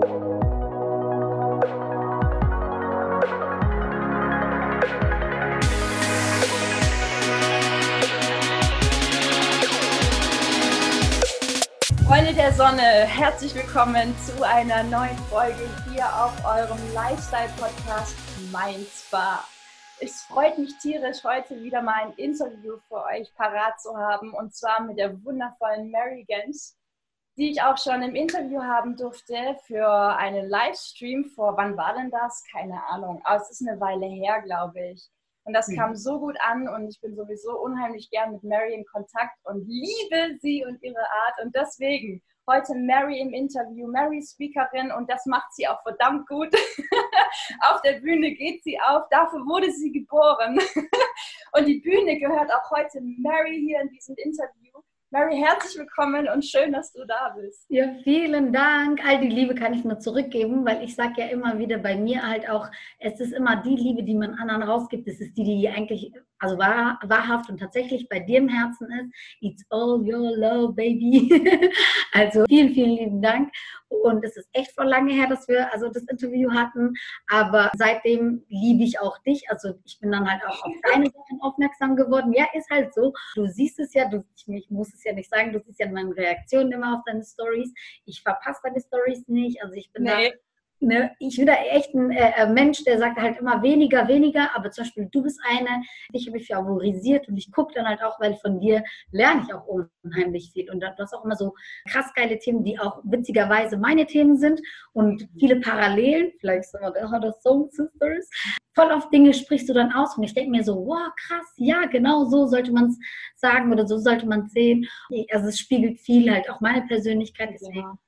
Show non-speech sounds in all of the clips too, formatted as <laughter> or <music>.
Freunde der Sonne, herzlich willkommen zu einer neuen Folge hier auf eurem Lifestyle-Podcast Mein Spa. Es freut mich tierisch, heute wieder mal ein Interview für euch parat zu haben und zwar mit der wundervollen Mary Gens, die ich auch schon im Interview haben durfte für einen Livestream vor, wann war denn das? Keine Ahnung, aber es ist eine Weile her, glaube ich. Und das kam so gut an und ich bin sowieso unheimlich gern mit Mary in Kontakt und liebe sie und ihre Art. Und deswegen heute Mary im Interview, Mary Speakerin und das macht sie auch verdammt gut. <laughs> auf der Bühne geht sie auf, dafür wurde sie geboren. <laughs> und die Bühne gehört auch heute Mary hier in diesem Interview. Mary, herzlich willkommen und schön, dass du da bist. Ja, vielen Dank. All die Liebe kann ich nur zurückgeben, weil ich sage ja immer wieder bei mir halt auch, es ist immer die Liebe, die man anderen rausgibt. Es ist die, die eigentlich also wahr, wahrhaft und tatsächlich bei dir im Herzen ist. It's all your love, baby. <laughs> also vielen, vielen lieben Dank. Und es ist echt vor lange her, dass wir also das Interview hatten. Aber seitdem liebe ich auch dich. Also ich bin dann halt auch auf deine Sachen aufmerksam geworden. Ja, ist halt so. Du siehst es ja, du, ich, muss es ja nicht sagen, du siehst ja meine Reaktionen immer auf deine Stories. Ich verpasse deine Stories nicht. Also ich bin nee. da Ne, ich bin da echt ein äh, äh, Mensch, der sagt halt immer weniger, weniger, aber zum Beispiel du bist eine, dich habe ich favorisiert und ich gucke dann halt auch, weil von dir lerne ich auch unheimlich viel. Und du hast auch immer so krass geile Themen, die auch witzigerweise meine Themen sind und viele Parallelen, vielleicht wir das Song Sisters. Voll oft Dinge sprichst du dann aus und ich denke mir so, wow, krass, ja, genau so sollte man es sagen oder so sollte man es sehen. Also es spiegelt viel halt auch meine Persönlichkeit, deswegen ja.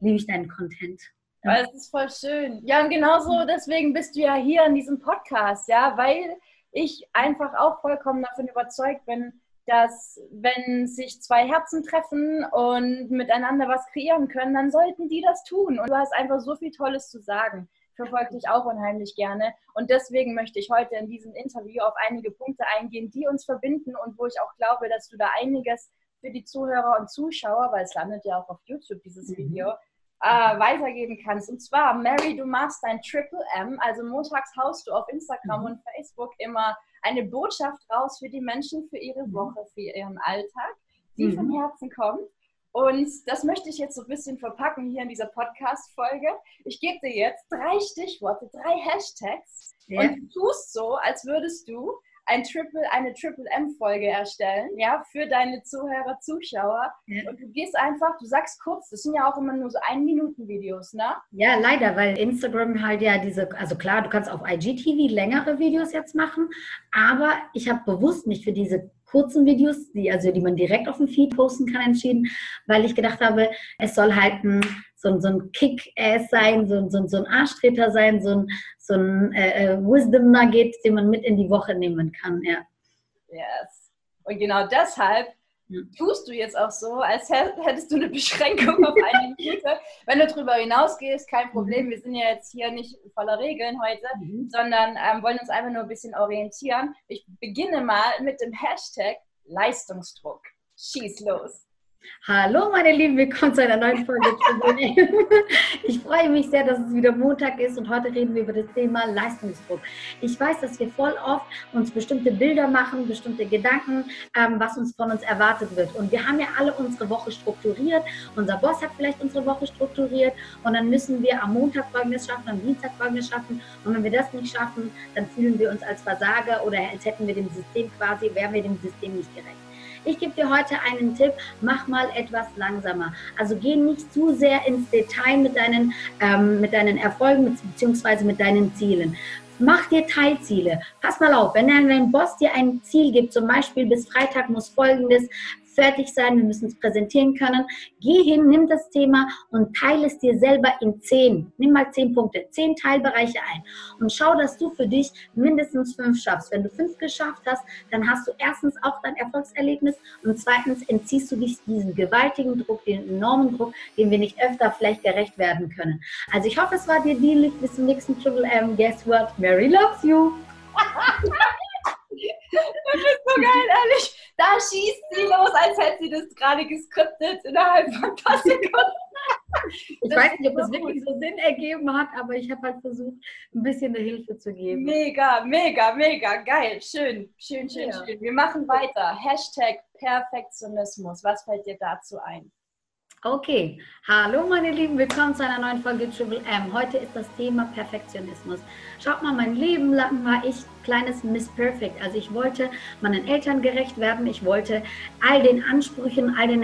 liebe ich deinen Content. Weil es ist voll schön. Ja, und genauso deswegen bist du ja hier in diesem Podcast, ja, weil ich einfach auch vollkommen davon überzeugt bin, dass wenn sich zwei Herzen treffen und miteinander was kreieren können, dann sollten die das tun. Und du hast einfach so viel Tolles zu sagen. Ich verfolge dich auch unheimlich gerne. Und deswegen möchte ich heute in diesem Interview auf einige Punkte eingehen, die uns verbinden und wo ich auch glaube, dass du da einiges für die Zuhörer und Zuschauer, weil es landet ja auch auf YouTube, dieses mhm. Video, äh, weitergeben kannst. Und zwar, Mary, du machst dein Triple M, also montags haust du auf Instagram mhm. und Facebook immer eine Botschaft raus für die Menschen, für ihre mhm. Woche, für ihren Alltag, die mhm. vom Herzen kommt. Und das möchte ich jetzt so ein bisschen verpacken hier in dieser Podcast-Folge. Ich gebe dir jetzt drei Stichworte, drei Hashtags ja. und du tust so, als würdest du ein Triple, eine Triple M-Folge erstellen, ja, für deine Zuhörer, Zuschauer. Ja. Und du gehst einfach, du sagst kurz, das sind ja auch immer nur so Ein-Minuten-Videos, ne? Ja, leider, weil Instagram halt ja diese, also klar, du kannst auf IGTV längere Videos jetzt machen, aber ich habe bewusst nicht für diese kurzen Videos, die, also die man direkt auf dem Feed posten kann, entschieden, weil ich gedacht habe, es soll halt ein so, so ein Kick-Ass sein, so, so, so ein Arschtreter sein, so ein, so ein äh, äh, Wisdom-Nugget, den man mit in die Woche nehmen kann. Ja. Yes. Und genau deshalb tust du jetzt auch so, als hättest du eine <laughs> Beschränkung auf eine <laughs> Minute. Wenn du darüber hinausgehst, kein Problem. Mhm. Wir sind ja jetzt hier nicht voller Regeln heute, mhm. sondern ähm, wollen uns einfach nur ein bisschen orientieren. Ich beginne mal mit dem Hashtag Leistungsdruck. Schieß los. Hallo meine Lieben, willkommen zu einer neuen Folge. ich freue mich sehr, dass es wieder Montag ist und heute reden wir über das Thema Leistungsdruck. Ich weiß, dass wir voll oft uns bestimmte Bilder machen, bestimmte Gedanken, ähm, was uns von uns erwartet wird. Und wir haben ja alle unsere Woche strukturiert. Unser Boss hat vielleicht unsere Woche strukturiert und dann müssen wir am Montag folgendes schaffen, am Dienstag folgendes schaffen. Und wenn wir das nicht schaffen, dann fühlen wir uns als Versager oder als hätten wir dem System quasi, wären wir dem System nicht gerecht. Ich gebe dir heute einen Tipp, mach mal etwas langsamer. Also geh nicht zu sehr ins Detail mit deinen, ähm, mit deinen Erfolgen bzw. mit deinen Zielen. Mach dir Teilziele. Pass mal auf, wenn dein Boss dir ein Ziel gibt, zum Beispiel bis Freitag muss folgendes fertig sein, wir müssen es präsentieren können. Geh hin, nimm das Thema und teile es dir selber in zehn. Nimm mal zehn Punkte, zehn Teilbereiche ein und schau, dass du für dich mindestens fünf schaffst. Wenn du fünf geschafft hast, dann hast du erstens auch dein Erfolgserlebnis und zweitens entziehst du dich diesen gewaltigen Druck, den enormen Druck, dem wir nicht öfter vielleicht gerecht werden können. Also ich hoffe, es war dir dienlich. Bis zum nächsten Triple M. Guess what? Mary loves you. <laughs> Das ist so geil, ehrlich. Da schießt sie los, als hätte sie das gerade geskriptet innerhalb von ein paar <laughs> Sekunden. ich das weiß nicht, ob das wirklich so Sinn ergeben hat, aber ich habe halt versucht, ein bisschen eine Hilfe zu geben. Mega, mega, mega, geil. Schön, schön, schön, ja. schön. Wir machen weiter. Hashtag Perfektionismus. Was fällt dir dazu ein? Okay, hallo meine Lieben, willkommen zu einer neuen Folge Triple M. Heute ist das Thema Perfektionismus. Schaut mal, mein Leben lang war ich kleines Miss Perfect. Also ich wollte meinen Eltern gerecht werden, ich wollte all den Ansprüchen, all den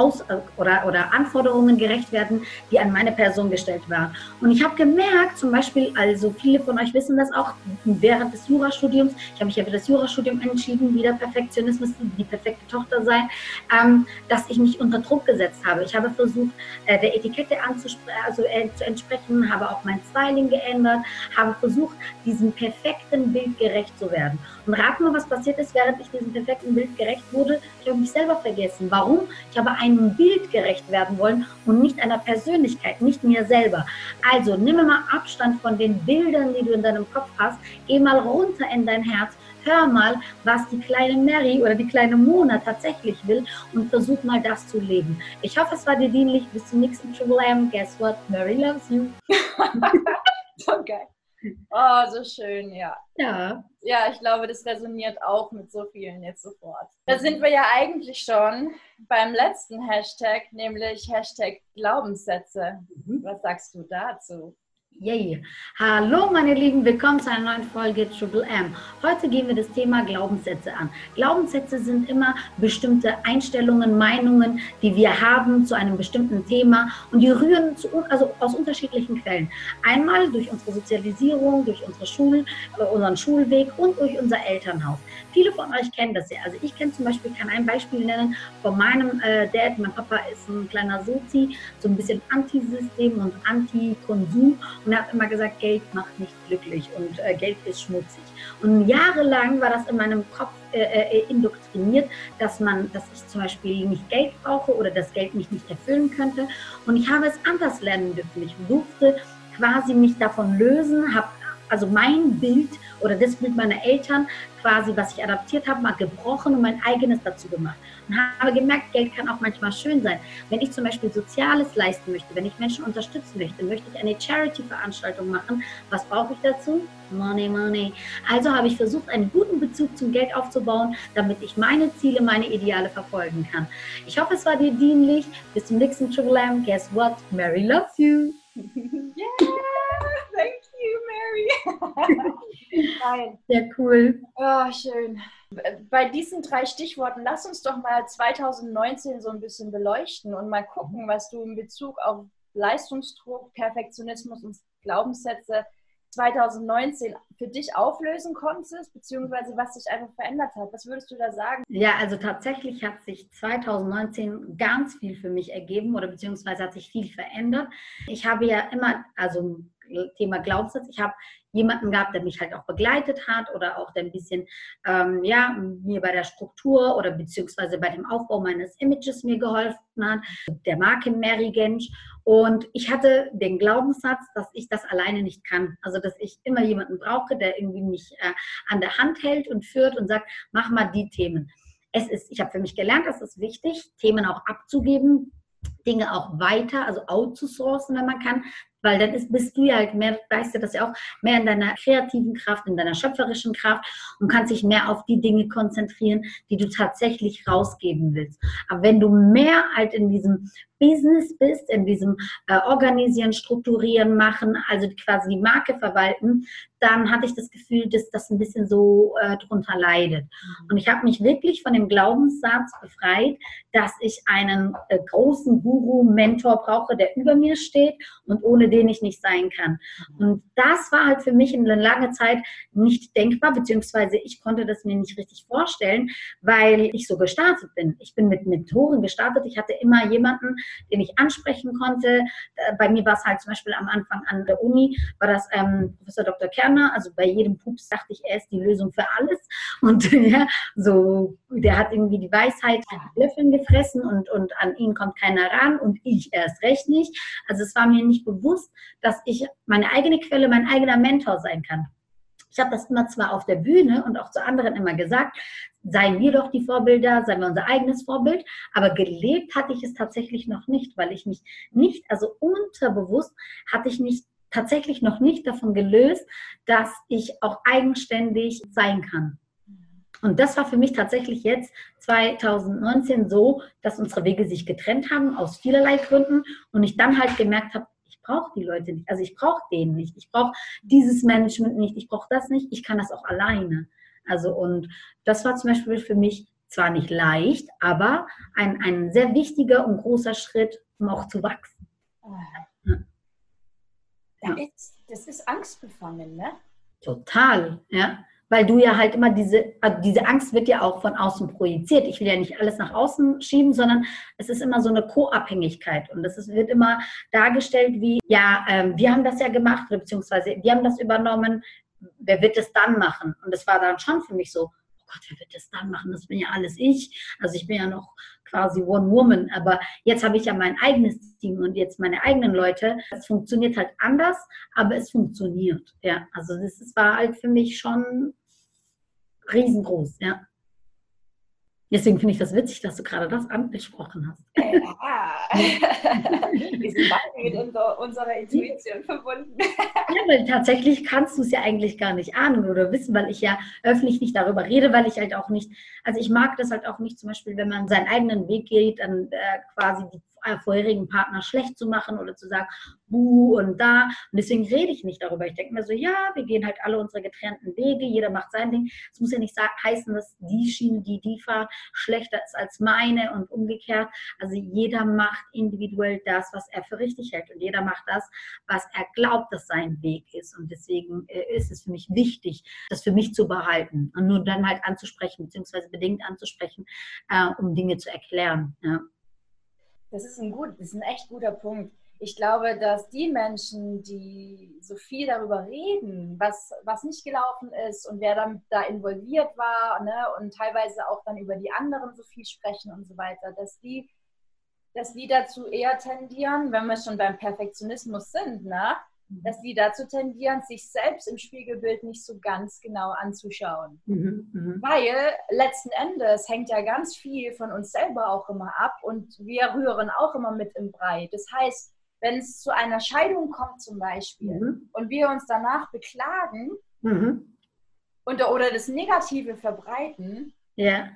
aus, oder, oder Anforderungen gerecht werden, die an meine Person gestellt waren. Und ich habe gemerkt, zum Beispiel, also viele von euch wissen das auch, während des Jurastudiums, ich habe mich ja für das Jurastudium entschieden, wieder Perfektionismus, die perfekte Tochter sein, ähm, dass ich mich unter Druck gesetzt habe. Ich habe versucht, äh, der Etikette also, äh, zu entsprechen, habe auch mein Styling geändert, habe versucht, diesem perfekten Bild gerecht zu werden. Und rat mal, was passiert ist, während ich diesem perfekten Bild gerecht wurde. Ich habe mich selber vergessen. Warum? Ich habe einem Bild gerecht werden wollen und nicht einer Persönlichkeit, nicht mir selber. Also nimm mal Abstand von den Bildern, die du in deinem Kopf hast. Geh mal runter in dein Herz. Hör mal, was die kleine Mary oder die kleine Mona tatsächlich will und versuch mal das zu leben. Ich hoffe, es war dir dienlich. Bis zum nächsten Triple M. Guess what? Mary loves you. <laughs> geil. Oh, so schön, ja. Ja. Ja, ich glaube, das resoniert auch mit so vielen jetzt sofort. Da sind wir ja eigentlich schon beim letzten Hashtag, nämlich Hashtag Glaubenssätze. Mhm. Was sagst du dazu? Yay! Hallo meine Lieben, willkommen zu einer neuen Folge Triple M. Heute gehen wir das Thema Glaubenssätze an. Glaubenssätze sind immer bestimmte Einstellungen, Meinungen, die wir haben zu einem bestimmten Thema und die rühren zu, also aus unterschiedlichen Quellen. Einmal durch unsere Sozialisierung, durch unsere Schul, äh, unseren Schulweg und durch unser Elternhaus. Viele von euch kennen das ja. Also ich kenne zum Beispiel, kann ein Beispiel nennen von meinem äh, Dad. Mein Papa ist ein kleiner Sozi, so ein bisschen Antisystem und Anti-Konsum und hat immer gesagt, Geld macht nicht glücklich und äh, Geld ist schmutzig. Und jahrelang war das in meinem Kopf äh, äh, indoktriniert, dass man, dass ich zum Beispiel nicht Geld brauche oder das Geld mich nicht erfüllen könnte. Und ich habe es anders lernen dürfen. Ich durfte quasi mich davon lösen, habe also mein Bild oder das Bild meiner Eltern quasi, was ich adaptiert habe, mal gebrochen und mein eigenes dazu gemacht. Und habe gemerkt, Geld kann auch manchmal schön sein. Wenn ich zum Beispiel Soziales leisten möchte, wenn ich Menschen unterstützen möchte, möchte ich eine Charity-Veranstaltung machen. Was brauche ich dazu? Money, money. Also habe ich versucht, einen guten Bezug zum Geld aufzubauen, damit ich meine Ziele, meine Ideale verfolgen kann. Ich hoffe, es war dir dienlich. Bis zum nächsten Triple M. Guess what? Mary loves you. <laughs> yeah, thank you, Mary. Nein. <laughs> Sehr cool. Oh, schön. Bei diesen drei Stichworten, lass uns doch mal 2019 so ein bisschen beleuchten und mal gucken, was du in Bezug auf Leistungsdruck, Perfektionismus und Glaubenssätze 2019 für dich auflösen konntest, beziehungsweise was sich einfach verändert hat. Was würdest du da sagen? Ja, also tatsächlich hat sich 2019 ganz viel für mich ergeben oder beziehungsweise hat sich viel verändert. Ich habe ja immer, also Thema Glaubenssatz, ich habe jemanden gehabt, der mich halt auch begleitet hat oder auch der ein bisschen, ähm, ja, mir bei der Struktur oder beziehungsweise bei dem Aufbau meines Images mir geholfen hat, der Marke Mary Gensch. Und ich hatte den Glaubenssatz, dass ich das alleine nicht kann. Also, dass ich immer jemanden brauche, der irgendwie mich äh, an der Hand hält und führt und sagt, mach mal die Themen. Es ist, ich habe für mich gelernt, es ist wichtig, Themen auch abzugeben, Dinge auch weiter, also outzusourcen, wenn man kann, weil dann ist, bist du ja halt mehr, weißt du das ja auch, mehr in deiner kreativen Kraft, in deiner schöpferischen Kraft und kannst dich mehr auf die Dinge konzentrieren, die du tatsächlich rausgeben willst. Aber wenn du mehr halt in diesem Business bist, in diesem äh, Organisieren, Strukturieren, Machen, also quasi die Marke verwalten, dann hatte ich das Gefühl, dass das ein bisschen so äh, drunter leidet. Und ich habe mich wirklich von dem Glaubenssatz befreit, dass ich einen äh, großen Guru, Mentor brauche, der über mir steht und ohne den ich nicht sein kann. Und das war halt für mich in einer lange Zeit nicht denkbar, beziehungsweise ich konnte das mir nicht richtig vorstellen, weil ich so gestartet bin. Ich bin mit Mentoren gestartet. Ich hatte immer jemanden, den ich ansprechen konnte. Äh, bei mir war es halt zum Beispiel am Anfang an der Uni, war das ähm, Professor Dr. Kerner. Also bei jedem Pups dachte ich, er ist die Lösung für alles. <laughs> Und ja, so, der hat irgendwie die Weisheit Löffeln gefressen und, und an ihn kommt keiner ran und ich erst recht nicht. Also es war mir nicht bewusst, dass ich meine eigene Quelle, mein eigener Mentor sein kann. Ich habe das immer zwar auf der Bühne und auch zu anderen immer gesagt, seien wir doch die Vorbilder, seien wir unser eigenes Vorbild, aber gelebt hatte ich es tatsächlich noch nicht, weil ich mich nicht, also unterbewusst hatte ich mich tatsächlich noch nicht davon gelöst, dass ich auch eigenständig sein kann. Und das war für mich tatsächlich jetzt 2019 so, dass unsere Wege sich getrennt haben aus vielerlei Gründen und ich dann halt gemerkt habe, brauche die Leute nicht, also ich brauche den nicht, ich brauche dieses Management nicht, ich brauche das nicht, ich kann das auch alleine. Also und das war zum Beispiel für mich zwar nicht leicht, aber ein, ein sehr wichtiger und großer Schritt, um auch zu wachsen. Ja. Ja. Das ist angstbefangen, ne? Total, ja weil du ja halt immer diese, also diese Angst wird ja auch von außen projiziert. Ich will ja nicht alles nach außen schieben, sondern es ist immer so eine Co-Abhängigkeit und es wird immer dargestellt wie, ja, ähm, wir haben das ja gemacht, beziehungsweise wir haben das übernommen, wer wird es dann machen? Und es war dann schon für mich so, oh Gott, wer wird das dann machen? Das bin ja alles ich. Also ich bin ja noch quasi One Woman, aber jetzt habe ich ja mein eigenes Team und jetzt meine eigenen Leute. Es funktioniert halt anders, aber es funktioniert. Ja, also das, das war halt für mich schon riesengroß, ja. Deswegen finde ich das witzig, dass du gerade das angesprochen hast. Ja, <laughs> wir sind beide mit unserer, unserer Intuition verbunden. Ja, weil tatsächlich kannst du es ja eigentlich gar nicht ahnen oder wissen, weil ich ja öffentlich nicht darüber rede, weil ich halt auch nicht, also ich mag das halt auch nicht zum Beispiel, wenn man seinen eigenen Weg geht, dann äh, quasi die vorherigen Partner schlecht zu machen oder zu sagen, buh und da. Und deswegen rede ich nicht darüber. Ich denke mir so, ja, wir gehen halt alle unsere getrennten Wege, jeder macht sein Ding. Es muss ja nicht heißen, dass die Schiene, die die fahrt, schlechter ist als meine und umgekehrt. Also jeder macht individuell das, was er für richtig hält. Und jeder macht das, was er glaubt, dass sein Weg ist. Und deswegen äh, ist es für mich wichtig, das für mich zu behalten und nur dann halt anzusprechen, beziehungsweise bedingt anzusprechen, äh, um Dinge zu erklären. Ja. Das ist ein gut, das ist ein echt guter Punkt. Ich glaube, dass die Menschen, die so viel darüber reden, was, was nicht gelaufen ist und wer dann da involviert war ne, und teilweise auch dann über die anderen so viel sprechen und so weiter, dass die, dass die dazu eher tendieren, wenn wir schon beim Perfektionismus sind, ne. Dass die dazu tendieren, sich selbst im Spiegelbild nicht so ganz genau anzuschauen. Mhm, mh. Weil letzten Endes hängt ja ganz viel von uns selber auch immer ab und wir rühren auch immer mit im Brei. Das heißt, wenn es zu einer Scheidung kommt zum Beispiel mhm. und wir uns danach beklagen mhm. und, oder das Negative verbreiten, ja.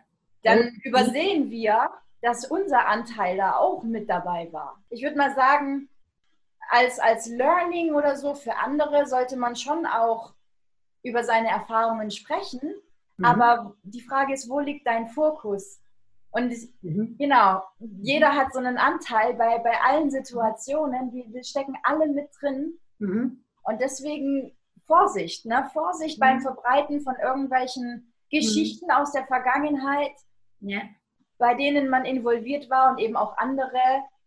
dann übersehen wir, dass unser Anteil da auch mit dabei war. Ich würde mal sagen, als, als Learning oder so für andere sollte man schon auch über seine Erfahrungen sprechen. Mhm. Aber die Frage ist, wo liegt dein Fokus? Und mhm. genau, jeder hat so einen Anteil bei, bei allen Situationen, wir, wir stecken alle mit drin. Mhm. Und deswegen Vorsicht, ne? Vorsicht beim mhm. Verbreiten von irgendwelchen Geschichten aus der Vergangenheit, ja. bei denen man involviert war und eben auch andere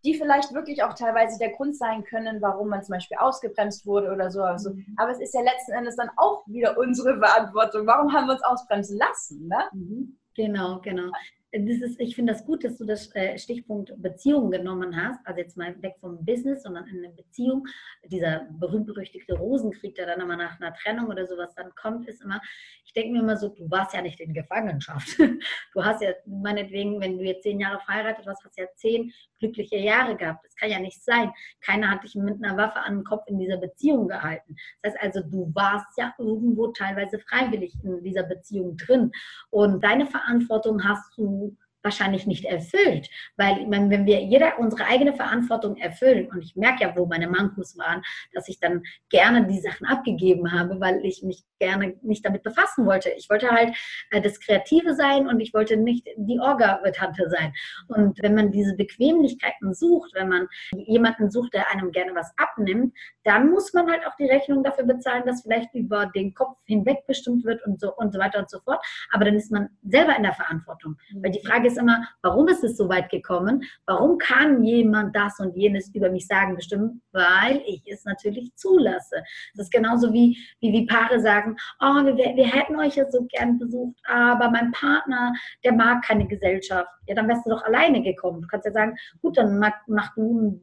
die vielleicht wirklich auch teilweise der Grund sein können, warum man zum Beispiel ausgebremst wurde oder so. Also, mhm. Aber es ist ja letzten Endes dann auch wieder unsere Verantwortung. Warum haben wir uns ausbremsen lassen? Ne? Mhm. Genau, genau das ist, ich finde das gut, dass du das äh, Stichpunkt Beziehung genommen hast. Also jetzt mal weg vom Business, sondern in eine Beziehung. Dieser berühmt-berüchtigte Rosenkrieg, der dann immer nach einer Trennung oder sowas dann kommt, ist immer, ich denke mir immer so, du warst ja nicht in Gefangenschaft. <laughs> Du hast ja meinetwegen, wenn du jetzt zehn Jahre verheiratet warst, hast ja zehn glückliche Jahre gehabt. Das kann ja nicht sein. Keiner hat dich mit einer Waffe an den Kopf in dieser Beziehung gehalten. Das heißt also, du warst ja irgendwo teilweise freiwillig in dieser Beziehung drin. Und deine Verantwortung hast du wahrscheinlich nicht erfüllt. Weil wenn wir jeder unsere eigene Verantwortung erfüllen, und ich merke ja, wo meine Mankos waren, dass ich dann gerne die Sachen abgegeben habe, weil ich mich gerne nicht damit befassen wollte. Ich wollte halt äh, das Kreative sein und ich wollte nicht die Orga-Tante sein. Und wenn man diese Bequemlichkeiten sucht, wenn man jemanden sucht, der einem gerne was abnimmt, dann muss man halt auch die Rechnung dafür bezahlen, dass vielleicht über den Kopf hinweg bestimmt wird und so und so weiter und so fort. Aber dann ist man selber in der Verantwortung. Weil die Frage Ist immer, warum ist es so weit gekommen? Warum kann jemand das und jenes über mich sagen, bestimmt? Weil ich es natürlich zulasse. Das ist genauso wie, wie, wie Paare sagen, oh, wir, wir hätten euch ja so gern besucht, aber mein Partner, der mag keine Gesellschaft. Ja, dann wärst du doch alleine gekommen. Du kannst ja sagen, gut, dann mach, mach du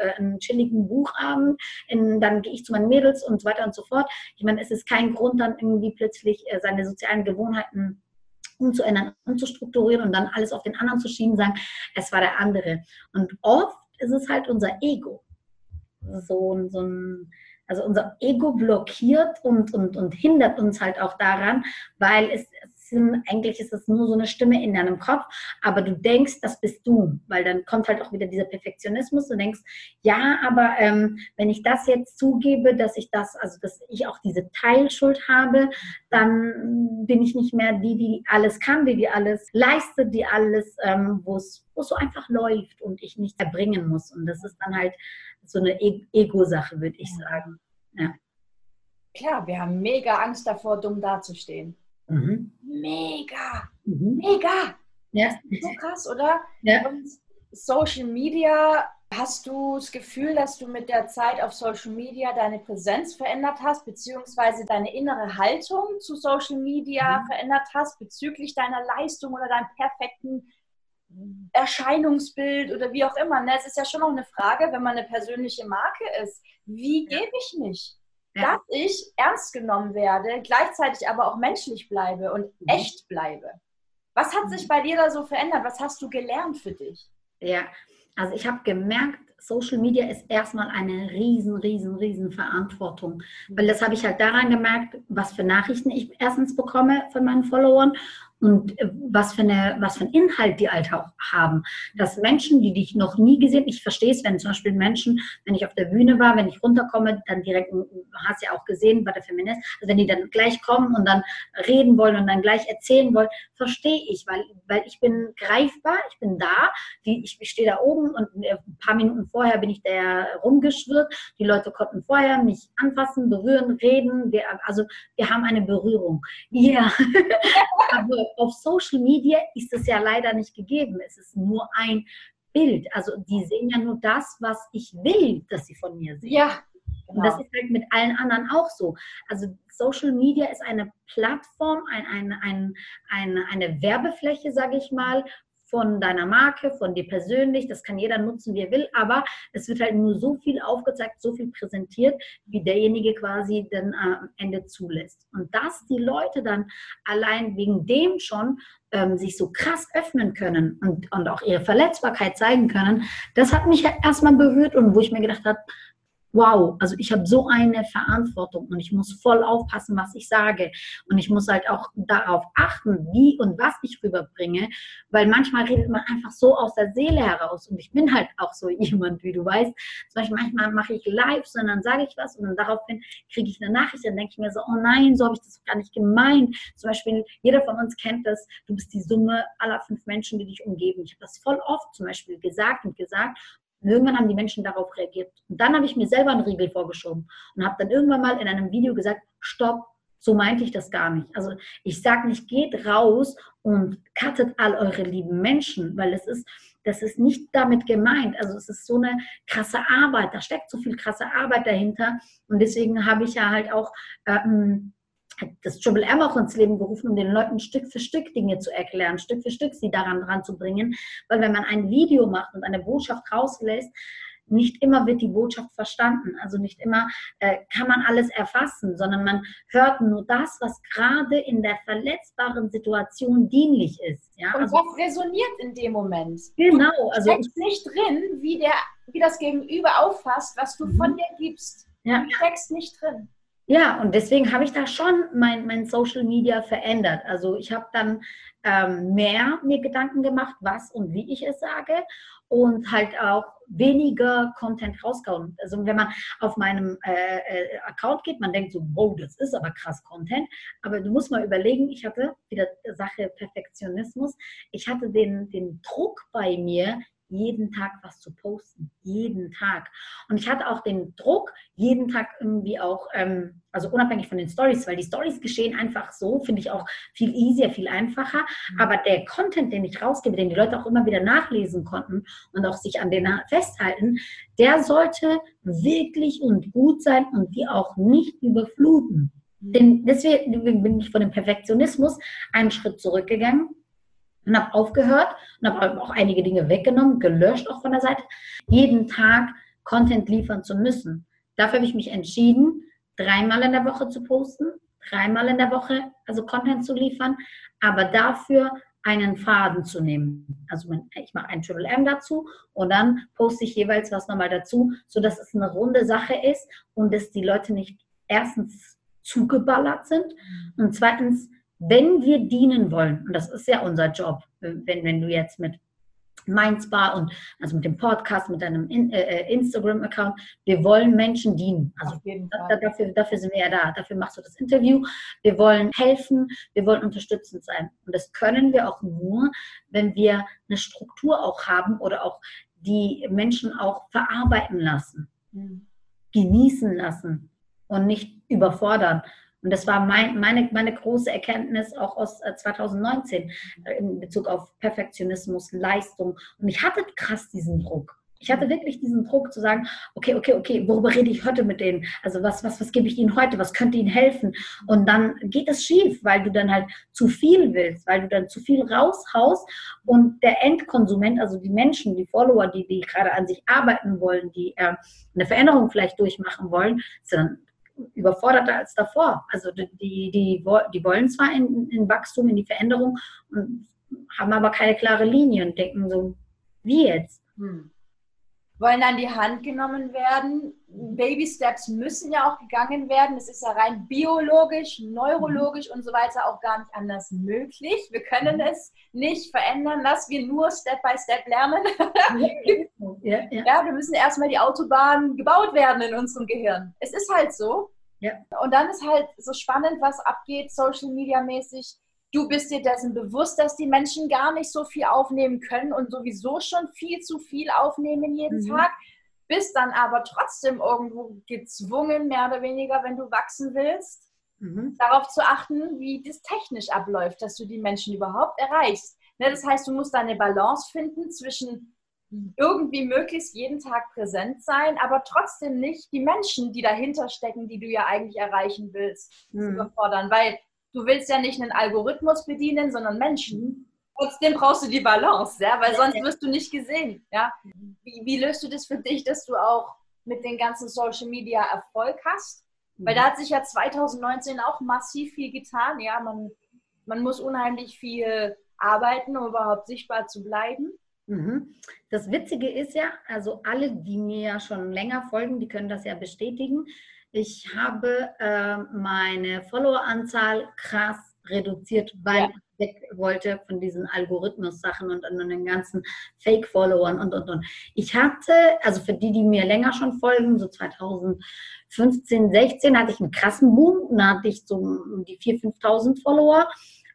äh, einen chilligen Buchabend, in, dann gehe ich zu meinen Mädels und so weiter und so fort. Ich meine, es ist kein Grund, dann irgendwie plötzlich äh, seine sozialen Gewohnheiten umzuändern, umzustrukturieren und dann alles auf den anderen zu schieben, sagen, es war der andere. Und oft ist es halt unser Ego. So, so ein, also unser Ego blockiert und, und, und hindert uns halt auch daran, weil es, sind, eigentlich ist es nur so eine Stimme in deinem Kopf, aber du denkst, das bist du, weil dann kommt halt auch wieder dieser Perfektionismus. Du denkst, ja, aber ähm, wenn ich das jetzt zugebe, dass ich das, also dass ich auch diese Teilschuld habe, dann bin ich nicht mehr die, die alles kann, die, die alles leistet, die alles, ähm, wo es so einfach läuft und ich nichts erbringen muss. Und das ist dann halt so eine e Ego-Sache, würde ich sagen. Ja. Klar, wir haben mega Angst davor, dumm dazustehen. Mhm. Mega, mhm. mega. Ja. So krass, oder? Ja. Und Social Media, hast du das Gefühl, dass du mit der Zeit auf Social Media deine Präsenz verändert hast, beziehungsweise deine innere Haltung zu Social Media mhm. verändert hast, bezüglich deiner Leistung oder deinem perfekten Erscheinungsbild oder wie auch immer. Ne? Es ist ja schon noch eine Frage, wenn man eine persönliche Marke ist. Wie gebe ich mich? Ja. dass ich ernst genommen werde, gleichzeitig aber auch menschlich bleibe und mhm. echt bleibe. Was hat sich mhm. bei dir da so verändert? Was hast du gelernt für dich? Ja, also ich habe gemerkt, Social Media ist erstmal eine riesen, riesen, riesen Verantwortung. Weil das habe ich halt daran gemerkt, was für Nachrichten ich erstens bekomme von meinen Followern und äh, was für, eine, was für einen Inhalt die halt auch haben. Dass Menschen, die dich noch nie gesehen, ich verstehe es, wenn zum Beispiel Menschen, wenn ich auf der Bühne war, wenn ich runterkomme, dann direkt, hast ja auch gesehen bei der Feminist, also wenn die dann gleich kommen und dann reden wollen und dann gleich erzählen wollen, verstehe ich, weil, weil ich bin greifbar, ich bin da, die, ich, ich stehe da oben und ein paar Minuten vorher bin ich da rumgeschwirrt, die Leute konnten vorher mich anfassen, berühren, reden, wir, also wir haben eine Berührung. Ja, <laughs> aber auf Social Media ist es ja leider nicht gegeben. Es ist nur ein Bild. Also die sehen ja nur das, was ich will, dass sie von mir sehen. Ja. Genau. Und das ist halt mit allen anderen auch so. Also Social Media ist eine Plattform, ein, ein, ein, eine, eine Werbefläche, sage ich mal, von deiner Marke, von dir persönlich. Das kann jeder nutzen, wie er will, aber es wird halt nur so viel aufgezeigt, so viel präsentiert, wie derjenige quasi dann am Ende zulässt. Und dass die Leute dann allein wegen dem schon ähm, sich so krass öffnen können und, und auch ihre Verletzbarkeit zeigen können, das hat mich erstmal berührt und wo ich mir gedacht habe, wow, also ich habe so eine Verantwortung und ich muss voll aufpassen, was ich sage. Und ich muss halt auch darauf achten, wie und was ich rüberbringe, weil manchmal redet man einfach so aus der Seele heraus. Und ich bin halt auch so jemand, wie du weißt. Zum Beispiel manchmal mache ich live, sondern sage ich was und dann daraufhin kriege ich eine Nachricht, dann denke ich mir so, oh nein, so habe ich das gar nicht gemeint. Zum Beispiel, jeder von uns kennt das, du bist die Summe aller fünf Menschen, die dich umgeben. Ich habe das voll oft zum Beispiel gesagt und gesagt irgendwann haben die Menschen darauf reagiert. Und dann habe ich mir selber einen Riegel vorgeschoben und habe dann irgendwann mal in einem Video gesagt, stopp, so meinte ich das gar nicht. Also ich sage nicht, geht raus und cuttet all eure lieben Menschen, weil es ist, das ist nicht damit gemeint. Also es ist so eine krasse Arbeit, da steckt so viel krasse Arbeit dahinter. Und deswegen habe ich ja halt auch ähm, das Triple M auch ins Leben gerufen, um den Leuten Stück für Stück Dinge zu erklären, Stück für Stück sie daran dran zu bringen. Weil wenn man ein Video macht und eine Botschaft rauslässt, nicht immer wird die Botschaft verstanden. Also nicht immer äh, kann man alles erfassen, sondern man hört nur das, was gerade in der verletzbaren Situation dienlich ist. Ja? Und also, was resoniert in dem Moment? Genau. Also du steckst nicht drin, wie, der, wie das Gegenüber auffasst, was du mhm. von dir gibst. Ja. Du steckst nicht drin. Ja, und deswegen habe ich da schon mein, mein Social Media verändert. Also ich habe dann ähm, mehr mir Gedanken gemacht, was und wie ich es sage und halt auch weniger Content rausgehauen. Also wenn man auf meinem äh, äh, Account geht, man denkt so, wow, das ist aber krass Content. Aber du musst mal überlegen, ich hatte wieder Sache Perfektionismus, ich hatte den, den Druck bei mir, jeden Tag was zu posten. Jeden Tag. Und ich hatte auch den Druck, jeden Tag irgendwie auch, ähm, also unabhängig von den Stories, weil die Stories geschehen einfach so, finde ich auch viel easier, viel einfacher. Mhm. Aber der Content, den ich rausgebe, den die Leute auch immer wieder nachlesen konnten und auch sich an den festhalten, der sollte wirklich und gut sein und die auch nicht überfluten. Mhm. Denn deswegen bin ich von dem Perfektionismus einen Schritt zurückgegangen und habe aufgehört und habe auch einige Dinge weggenommen, gelöscht auch von der Seite, jeden Tag Content liefern zu müssen. Dafür habe ich mich entschieden, dreimal in der Woche zu posten, dreimal in der Woche also Content zu liefern, aber dafür einen Faden zu nehmen. Also ich mache ein Triple M dazu und dann poste ich jeweils was nochmal dazu, sodass es eine runde Sache ist und dass die Leute nicht erstens zugeballert sind und zweitens wenn wir dienen wollen, und das ist ja unser Job, wenn, wenn du jetzt mit Mindspa und also mit dem Podcast, mit deinem in, äh, äh Instagram-Account, wir wollen Menschen dienen. Also da, dafür, dafür sind wir ja da. Dafür machst du das Interview. Wir wollen helfen, wir wollen unterstützend sein. Und das können wir auch nur, wenn wir eine Struktur auch haben oder auch die Menschen auch verarbeiten lassen, mhm. genießen lassen und nicht überfordern. Und das war mein, meine, meine große Erkenntnis auch aus 2019 äh, äh, in Bezug auf Perfektionismus, Leistung. Und ich hatte krass diesen Druck. Ich hatte wirklich diesen Druck zu sagen, okay, okay, okay, worüber rede ich heute mit denen? Also was, was, was gebe ich ihnen heute? Was könnte ihnen helfen? Und dann geht es schief, weil du dann halt zu viel willst, weil du dann zu viel raushaust und der Endkonsument, also die Menschen, die Follower, die, die gerade an sich arbeiten wollen, die äh, eine Veränderung vielleicht durchmachen wollen, dann überforderter als davor. Also die, die, die wollen zwar in, in Wachstum, in die Veränderung haben aber keine klare Linie und denken so, wie jetzt? Hm. Wollen an die Hand genommen werden. Baby Steps müssen ja auch gegangen werden. Es ist ja rein biologisch, neurologisch und so weiter auch gar nicht anders möglich. Wir können mhm. es nicht verändern, dass wir nur Step by Step lernen. ja, ja. <laughs> ja, wir müssen erstmal die Autobahn gebaut werden in unserem Gehirn. Es ist halt so. Ja. Und dann ist halt so spannend, was abgeht, Social Media mäßig. Du bist dir dessen bewusst, dass die Menschen gar nicht so viel aufnehmen können und sowieso schon viel zu viel aufnehmen jeden mhm. Tag. Bist dann aber trotzdem irgendwo gezwungen, mehr oder weniger, wenn du wachsen willst, mhm. darauf zu achten, wie das technisch abläuft, dass du die Menschen überhaupt erreichst. Ne, das heißt, du musst eine Balance finden zwischen irgendwie möglichst jeden Tag präsent sein, aber trotzdem nicht die Menschen, die dahinter stecken, die du ja eigentlich erreichen willst, mhm. überfordern. Weil du willst ja nicht einen Algorithmus bedienen, sondern Menschen. Trotzdem brauchst du die Balance, ja, weil sonst wirst du nicht gesehen. Ja? Wie, wie löst du das für dich, dass du auch mit den ganzen Social Media Erfolg hast? Weil da hat sich ja 2019 auch massiv viel getan. Ja, man, man muss unheimlich viel arbeiten, um überhaupt sichtbar zu bleiben. Mhm. Das Witzige ist ja, also alle, die mir ja schon länger folgen, die können das ja bestätigen. Ich habe äh, meine Followeranzahl krass reduziert, weil ja. ich weg wollte von diesen Algorithmus-Sachen und, und den ganzen Fake-Followern und, und, und. Ich hatte, also für die, die mir länger schon folgen, so 2015, 16, hatte ich einen krassen Boom. Da hatte ich so um die 4.000, 5.000 Follower.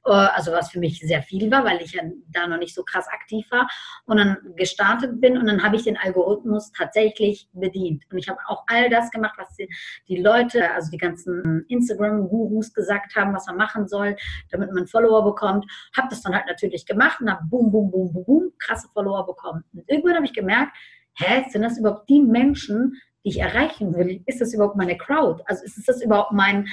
Äh, also was für mich sehr viel war, weil ich ja da noch nicht so krass aktiv war und dann gestartet bin und dann habe ich den Algorithmus tatsächlich bedient. Und ich habe auch all das gemacht, was die, Leute, also die ganzen Instagram-Gurus gesagt haben, was man machen soll, damit man Follower bekommt. Habe das dann halt natürlich gemacht und habe boom, boom, boom, boom, boom, krasse Follower bekommen. Und irgendwann habe ich gemerkt, hä, sind das überhaupt die Menschen, die ich erreichen will, ist das überhaupt meine Crowd? Also ist das überhaupt mein,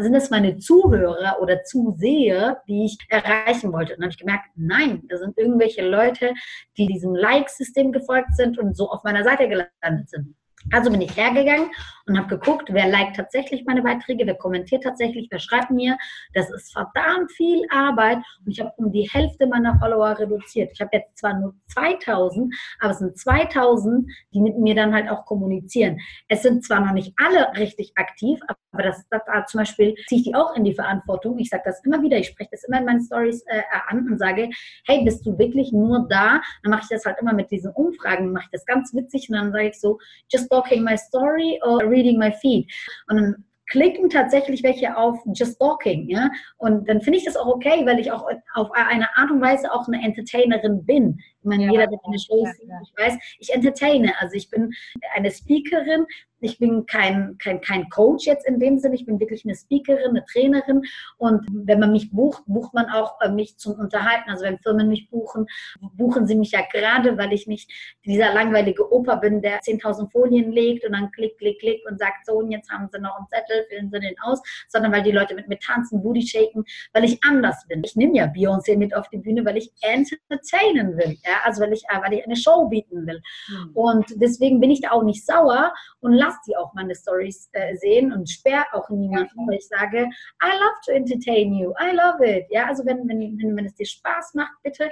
sind das meine Zuhörer oder Zuseher, die ich erreichen wollte? Und dann habe ich gemerkt, nein, das sind irgendwelche Leute, die diesem Like-System gefolgt sind und so auf meiner Seite gelandet sind. Also bin ich hergegangen und habe geguckt, wer liked tatsächlich meine Beiträge, wer kommentiert tatsächlich, wer schreibt mir. Das ist verdammt viel Arbeit und ich habe um die Hälfte meiner Follower reduziert. Ich habe jetzt zwar nur 2000, aber es sind 2000, die mit mir dann halt auch kommunizieren. Es sind zwar noch nicht alle richtig aktiv, aber das, das da zum Beispiel ziehe ich die auch in die Verantwortung. Ich sage das immer wieder, ich spreche das immer in meinen Stories äh, an und sage, hey, bist du wirklich nur da? Dann mache ich das halt immer mit diesen Umfragen, mache ich das ganz witzig und dann sage ich so, just stalking my story or reading my feed. Und dann klicken tatsächlich welche auf Just Talking, ja. Und dann finde ich das auch okay, weil ich auch auf eine Art und Weise auch eine Entertainerin bin. Ich meine, ja, jeder, der meine Shows ja, ja. ich weiß, ich entertaine. Also ich bin eine Speakerin, ich bin kein, kein, kein Coach jetzt in dem Sinne, ich bin wirklich eine Speakerin, eine Trainerin und wenn man mich bucht, bucht man auch äh, mich zum Unterhalten. Also wenn Firmen mich buchen, buchen sie mich ja gerade, weil ich nicht dieser langweilige Opa bin, der 10.000 Folien legt und dann klick, klick, klick und sagt, so und jetzt haben sie noch einen Zettel, füllen sie den aus, sondern weil die Leute mit mir tanzen, Booty shaken, weil ich anders bin. Ich nehme ja Beyoncé mit auf die Bühne, weil ich entertainen will, ja, also weil ich, äh, weil ich eine Show bieten will. Mhm. Und deswegen bin ich da auch nicht sauer und lasse die auch meine Stories äh, sehen und sperre auch niemanden, weil ich sage, I love to entertain you, I love it. Ja, also wenn, wenn, wenn, wenn es dir Spaß macht, bitte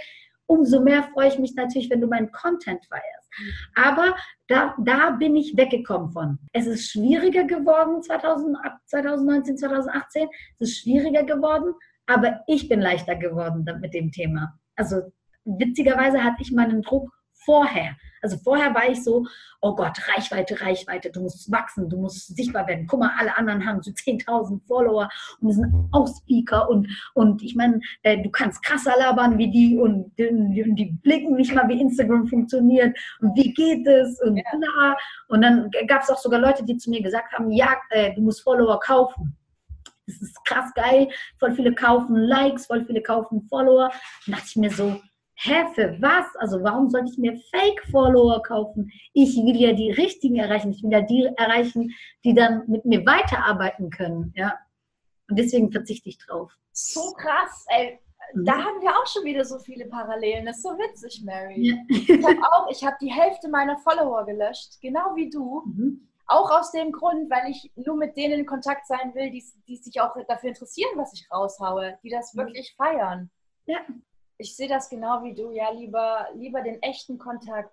umso mehr freue ich mich natürlich, wenn du meinen Content feierst. Aber da, da bin ich weggekommen von. Es ist schwieriger geworden 2000, ab 2019, 2018. Es ist schwieriger geworden, aber ich bin leichter geworden mit dem Thema. Also witzigerweise hatte ich meinen Druck vorher. Also vorher war ich so, oh Gott, Reichweite, Reichweite, du musst wachsen, du musst sichtbar werden. Guck mal, alle anderen haben so <laughs> 10.000 Follower und sind auch Speaker und, und ich meine, äh, du kannst krasser labern wie die und, und, die blicken nicht mal, wie Instagram funktioniert und wie geht es und bla. Und dann gab es auch sogar Leute, die zu mir gesagt haben, ja, äh, du musst Follower kaufen. Das ist krass geil, voll viele kaufen Likes, voll viele kaufen Follower. Dann dachte ich mir so, hä, für was? Also warum sollte ich mir Fake-Follower kaufen? Ich will ja die richtigen erreichen. Ich will ja die erreichen, die dann mit mir weiterarbeiten können. Ja. Und deswegen verzichte ich drauf. So krass, ey. Mhm. Da haben wir auch schon wieder so viele Parallelen. Das ist so witzig, Mary. Ja. ich habe auch, ich habe die Hälfte meiner Follower gelöscht, genau wie du. Mhm. Auch aus dem Grund, weil ich nur mit denen in Kontakt sein will, die, die sich auch dafür interessieren, was ich raushaue, die das mhm. wirklich feiern. Ja ich sehe das genau wie du. Ja, lieber, lieber den echten Kontakt.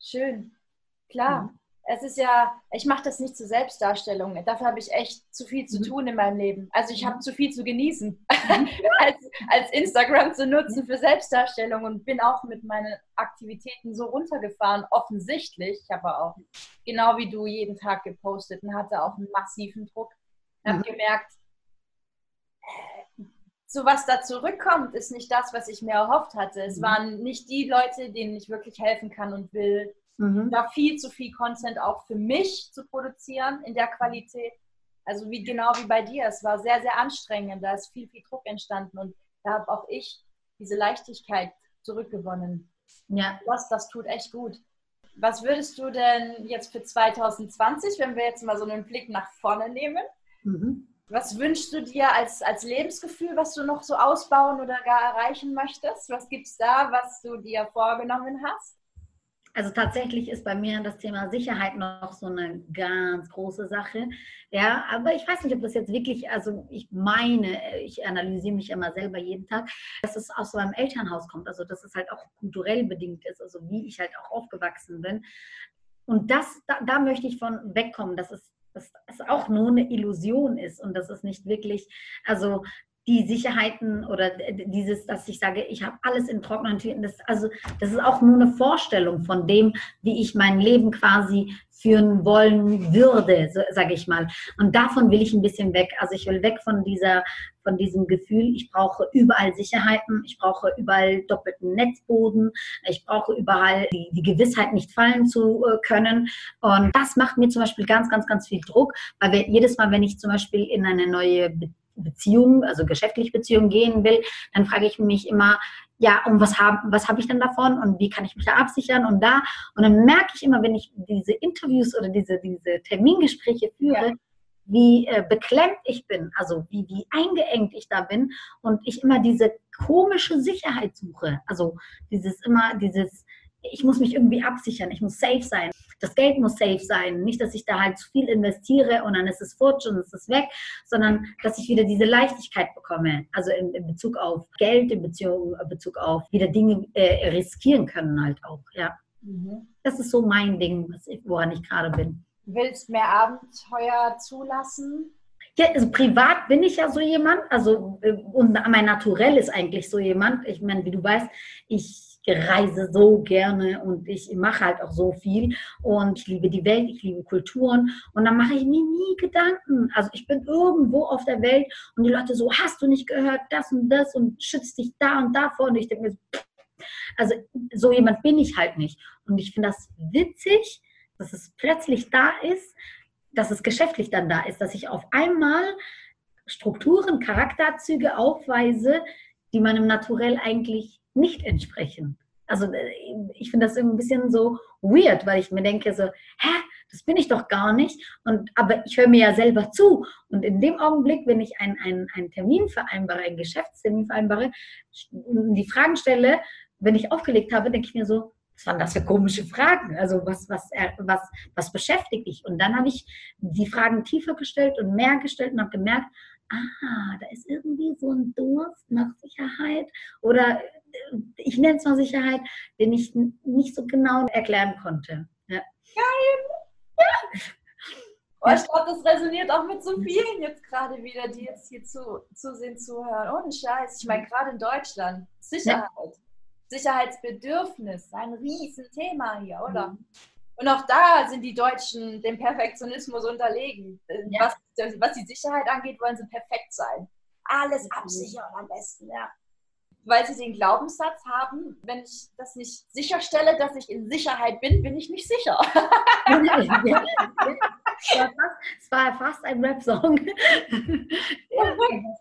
Schön. Klar. Mhm. Es ist ja, ich mache das nicht zur Selbstdarstellung. Dafür habe ich echt zu viel zu mhm. tun in meinem Leben. Also ich habe mhm. zu viel zu genießen, mhm. <laughs> als, als Instagram zu nutzen für Selbstdarstellung und bin auch mit meinen Aktivitäten so runtergefahren, offensichtlich. Ich habe auch, genau wie du, jeden Tag gepostet und hatte auch einen massiven Druck. Ich habe gemerkt, so was da zurückkommt, ist nicht das, was ich mir erhofft hatte. Es mhm. waren nicht die Leute, denen ich wirklich helfen kann und will. Mhm. Da viel zu viel Content auch für mich zu produzieren in der Qualität. Also wie genau wie bei dir. Es war sehr, sehr anstrengend. Da ist viel, viel Druck entstanden und da habe auch ich diese Leichtigkeit zurückgewonnen. Ja. Das, das tut echt gut. Was würdest du denn jetzt für 2020, wenn wir jetzt mal so einen Blick nach vorne nehmen, mhm. Was wünschst du dir als, als Lebensgefühl, was du noch so ausbauen oder gar erreichen möchtest? Was gibt es da, was du dir vorgenommen hast? Also tatsächlich ist bei mir das Thema Sicherheit noch so eine ganz große Sache. Ja, aber ich weiß nicht, ob das jetzt wirklich, also ich meine, ich analysiere mich immer selber jeden Tag, dass es aus so einem Elternhaus kommt. Also dass es halt auch kulturell bedingt ist, also wie ich halt auch aufgewachsen bin. Und das, da, da möchte ich von wegkommen, dass es dass es auch nur eine Illusion ist und dass es nicht wirklich, also die Sicherheiten oder dieses, dass ich sage, ich habe alles in trockenen Tüten, das, also das ist auch nur eine Vorstellung von dem, wie ich mein Leben quasi führen wollen würde, so, sage ich mal. Und davon will ich ein bisschen weg. Also ich will weg von dieser, von diesem Gefühl, ich brauche überall Sicherheiten, ich brauche überall doppelten Netzboden, ich brauche überall die, die Gewissheit, nicht fallen zu äh, können. Und das macht mir zum Beispiel ganz, ganz, ganz viel Druck, weil wir, jedes Mal, wenn ich zum Beispiel in eine neue Beziehung Beziehung, also geschäftliche Beziehung gehen will, dann frage ich mich immer, ja, und was habe was hab ich denn davon und wie kann ich mich da absichern und da. Und dann merke ich immer, wenn ich diese Interviews oder diese, diese Termingespräche führe, ja. wie äh, beklemmt ich bin, also wie, wie eingeengt ich da bin und ich immer diese komische Sicherheit suche. Also dieses immer, dieses, ich muss mich irgendwie absichern, ich muss safe sein das Geld muss safe sein. Nicht, dass ich da halt zu viel investiere und dann ist es futsch und es ist weg, sondern dass ich wieder diese Leichtigkeit bekomme. Also in, in Bezug auf Geld, in Beziehung, in Bezug auf wieder Dinge äh, riskieren können halt auch. Ja. Mhm. Das ist so mein Ding, woran ich gerade bin. Willst mehr Abenteuer zulassen? Ja, also privat bin ich ja so jemand, also äh, und mein Naturell ist eigentlich so jemand. Ich meine, wie du weißt, ich reise so gerne und ich mache halt auch so viel und ich liebe die Welt, ich liebe Kulturen und dann mache ich mir nie Gedanken. Also ich bin irgendwo auf der Welt und die Leute so, hast du nicht gehört, das und das und schützt dich da und davor und ich denke mir, Also so jemand bin ich halt nicht. Und ich finde das witzig, dass es plötzlich da ist, dass es geschäftlich dann da ist, dass ich auf einmal Strukturen, Charakterzüge aufweise, die meinem Naturell eigentlich nicht entsprechen. Also äh, ich finde das ein bisschen so weird, weil ich mir denke so, hä, das bin ich doch gar nicht. Und, aber ich höre mir ja selber zu. Und in dem Augenblick, wenn ich einen, einen, Termin vereinbare, einen Geschäftstermin vereinbare, die Fragen stelle, wenn ich aufgelegt habe, denke ich mir so, was waren das für komische Fragen? Also was, was, was, was beschäftigt dich? Und dann habe ich die Fragen tiefer gestellt und mehr gestellt und habe gemerkt, ah, da ist irgendwie so ein Durst nach Sicherheit oder äh, ich nenne es mal Sicherheit, den ich nicht so genau erklären konnte. Ja. Geil! Ja. Oh, ich glaube, das resoniert auch mit so vielen jetzt gerade wieder, die jetzt hier zu, zusehen, zuhören. Ohne Scheiß. Ich meine, gerade in Deutschland. Sicherheit. Ja. Sicherheitsbedürfnis. Ein Riesenthema hier, oder? Mhm. Und auch da sind die Deutschen dem Perfektionismus unterlegen. Ja. Was, was, die Sicherheit angeht, wollen sie perfekt sein. Alles absichern am besten, ja. Weil sie den Glaubenssatz haben, wenn ich das nicht sicherstelle, dass ich in Sicherheit bin, bin ich nicht sicher. <laughs> Es war fast ein Rap-Song.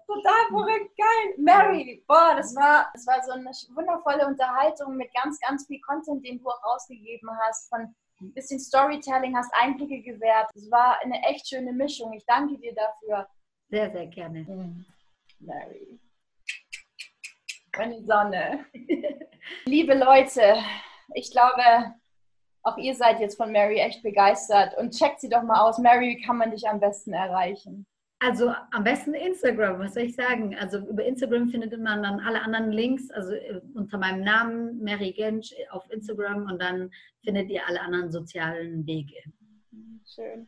total verrückt, geil. Mary, boah, das war, das war so eine wundervolle Unterhaltung mit ganz, ganz viel Content, den du auch rausgegeben hast, von ein bisschen Storytelling, hast Einblicke gewährt. Es war eine echt schöne Mischung. Ich danke dir dafür. Sehr, sehr gerne. Mhm. Mary. Meine Sonne. <laughs> Liebe Leute, ich glaube, auch ihr seid jetzt von Mary echt begeistert und checkt sie doch mal aus. Mary, wie kann man dich am besten erreichen? Also am besten Instagram, was soll ich sagen? Also über Instagram findet man dann alle anderen Links, also äh, unter meinem Namen Mary Gensch auf Instagram und dann findet ihr alle anderen sozialen Wege. Schön.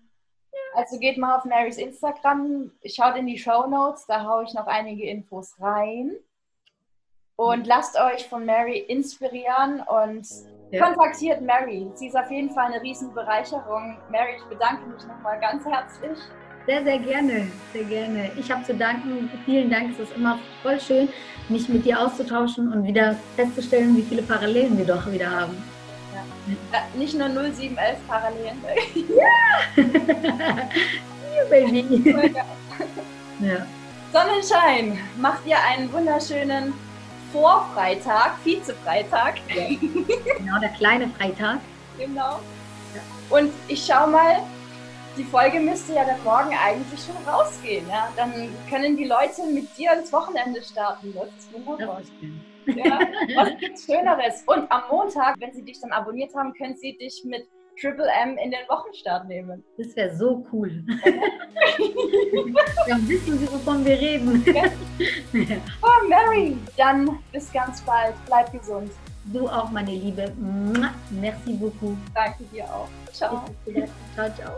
Also geht mal auf Marys Instagram, schaut in die Show Notes, da haue ich noch einige Infos rein. Und lasst euch von Mary inspirieren und ja. kontaktiert Mary. Sie ist auf jeden Fall eine Riesenbereicherung. Mary, ich bedanke mich nochmal ganz herzlich. Sehr, sehr gerne, sehr gerne. Ich habe zu danken. Vielen Dank. Es ist immer voll schön, mich mit dir auszutauschen und wieder festzustellen, wie viele Parallelen wir doch wieder haben. Ja. Ja, nicht nur 0711 Parallelen. <laughs> Ja! <laughs> ja Baby. Ja. Sonnenschein, macht ihr einen wunderschönen Vorfreitag, Vizefreitag. Ja. <laughs> Genau, der kleine Freitag. Genau. Und ich schaue mal, die Folge müsste ja dann morgen eigentlich schon rausgehen. Ja? Dann können die Leute mit dir ins Wochenende starten. Das ist wunderbar. Ja, was gibt's Schöneres? Und am Montag, wenn sie dich dann abonniert haben, können sie dich mit Triple M in den Wochenstart nehmen. Das wäre so cool. <laughs> dann wissen sie, wovon wir reden. Oh, Mary, dann bis ganz bald. Bleib gesund. Du auch, meine Liebe. Merci beaucoup. Danke dir auch. Ciao. Ciao, ciao.